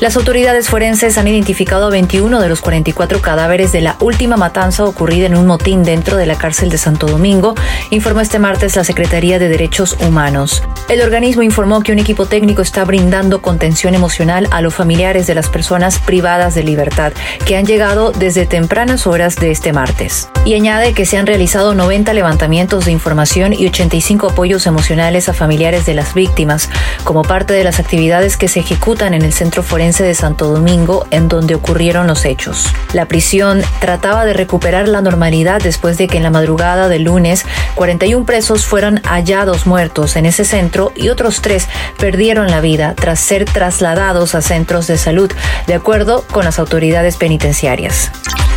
Las autoridades forenses han identificado 21 de los 44 cadáveres de la última matanza ocurrida en un motín dentro de la cárcel de Santo Domingo, informó este martes la Secretaría de Derechos Humanos. El organismo informó que un equipo técnico está brindando contención emocional a los familiares de las personas privadas de libertad que han llegado desde tempranas horas de este martes. Y añade que se han realizado 90 levantamientos de información y 85 apoyos emocionales a familiares de las víctimas, como parte de las actividades que se ejecutan en el Centro Forense de Santo Domingo, en donde ocurrieron los hechos. La prisión trataba de recuperar la normalidad después de que en la madrugada del lunes 41 presos fueron hallados muertos en ese centro y otros tres perdieron la vida tras ser trasladados a centros de salud, de acuerdo con las autoridades penitenciarias.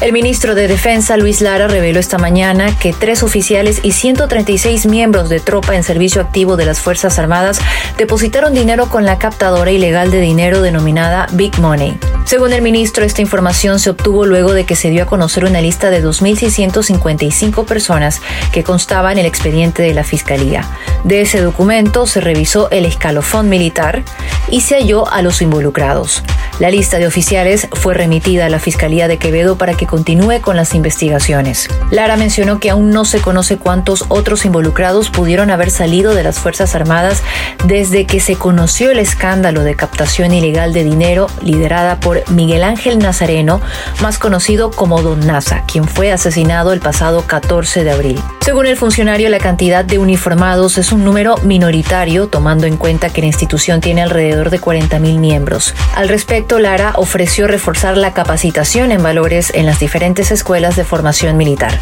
El ministro de Defensa, Luis Lara, reveló esta mañana que tres oficiales y 136 miembros de tropa en servicio activo de las Fuerzas Armadas depositaron dinero con la captadora ilegal de dinero denominada Big Money. Según el ministro, esta información se obtuvo luego de que se dio a conocer una lista de 2.655 personas que constaba en el expediente de la Fiscalía. De ese documento se revisó el escalofón militar y se halló a los involucrados. La lista de oficiales fue remitida a la Fiscalía de Quevedo para que continúe con las investigaciones. Lara mencionó que aún no se conoce cuántos otros involucrados pudieron haber salido de las Fuerzas Armadas desde que se conoció el escándalo de captación ilegal de dinero liderada por Miguel Ángel Nazareno, más conocido como Don Nasa, quien fue asesinado el pasado 14 de abril. Según el funcionario, la cantidad de uniformados es un número minoritario, tomando en cuenta que la institución tiene alrededor de 40.000 miembros. Al respecto, Lara ofreció reforzar la capacitación en valores en las diferentes escuelas de formación militar.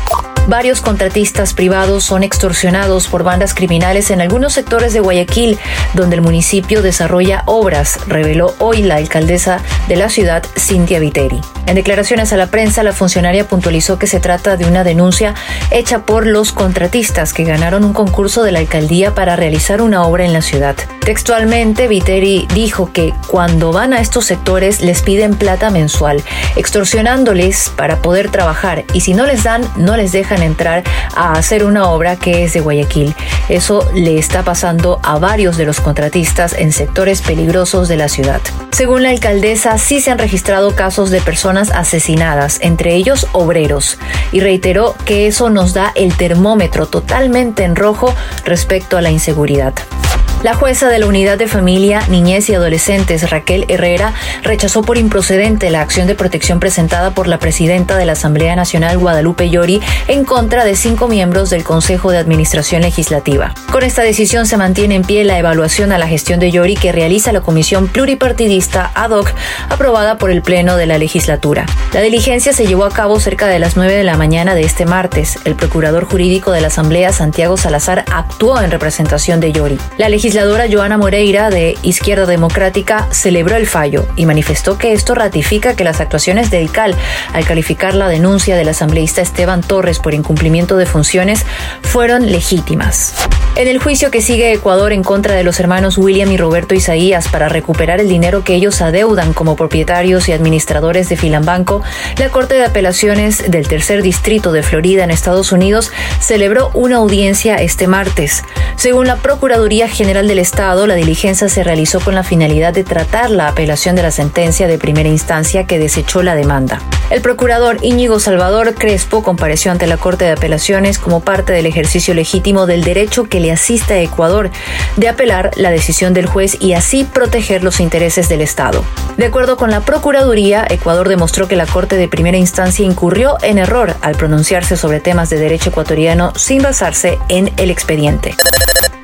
Varios contratistas privados son extorsionados por bandas criminales en algunos sectores de Guayaquil, donde el municipio desarrolla obras, reveló hoy la alcaldesa de la ciudad, Cintia Viteri. En declaraciones a la prensa, la funcionaria puntualizó que se trata de una denuncia hecha por los contratistas que ganaron un concurso de la alcaldía para realizar una obra en la ciudad. Textualmente, Viteri dijo que cuando van a estos sectores les piden plata mensual, extorsionándoles para poder trabajar y si no les dan, no les dejan entrar a hacer una obra que es de Guayaquil. Eso le está pasando a varios de los contratistas en sectores peligrosos de la ciudad. Según la alcaldesa, sí se han registrado casos de personas asesinadas, entre ellos obreros, y reiteró que eso nos da el termómetro totalmente en rojo respecto a la inseguridad. La jueza de la Unidad de Familia, Niñez y Adolescentes, Raquel Herrera, rechazó por improcedente la acción de protección presentada por la presidenta de la Asamblea Nacional, Guadalupe Llori, en contra de cinco miembros del Consejo de Administración Legislativa. Con esta decisión se mantiene en pie la evaluación a la gestión de Llori que realiza la Comisión Pluripartidista ad hoc aprobada por el Pleno de la Legislatura. La diligencia se llevó a cabo cerca de las 9 de la mañana de este martes. El procurador jurídico de la Asamblea, Santiago Salazar, actuó en representación de Llori. La legisladora Joana Moreira de Izquierda Democrática celebró el fallo y manifestó que esto ratifica que las actuaciones del CAL al calificar la denuncia del asambleísta Esteban Torres por incumplimiento de funciones fueron legítimas. En el juicio que sigue Ecuador en contra de los hermanos William y Roberto Isaías para recuperar el dinero que ellos adeudan como propietarios y administradores de Filambanco, la Corte de Apelaciones del Tercer Distrito de Florida en Estados Unidos celebró una audiencia este martes. Según la Procuraduría General del Estado, la diligencia se realizó con la finalidad de tratar la apelación de la sentencia de primera instancia que desechó la demanda. El procurador Íñigo Salvador Crespo compareció ante la Corte de Apelaciones como parte del ejercicio legítimo del derecho que le asiste a Ecuador de apelar la decisión del juez y así proteger los intereses del Estado. De acuerdo con la Procuraduría, Ecuador demostró que la Corte de primera instancia incurrió en error al pronunciarse sobre temas de derecho ecuatoriano sin basarse en el expediente.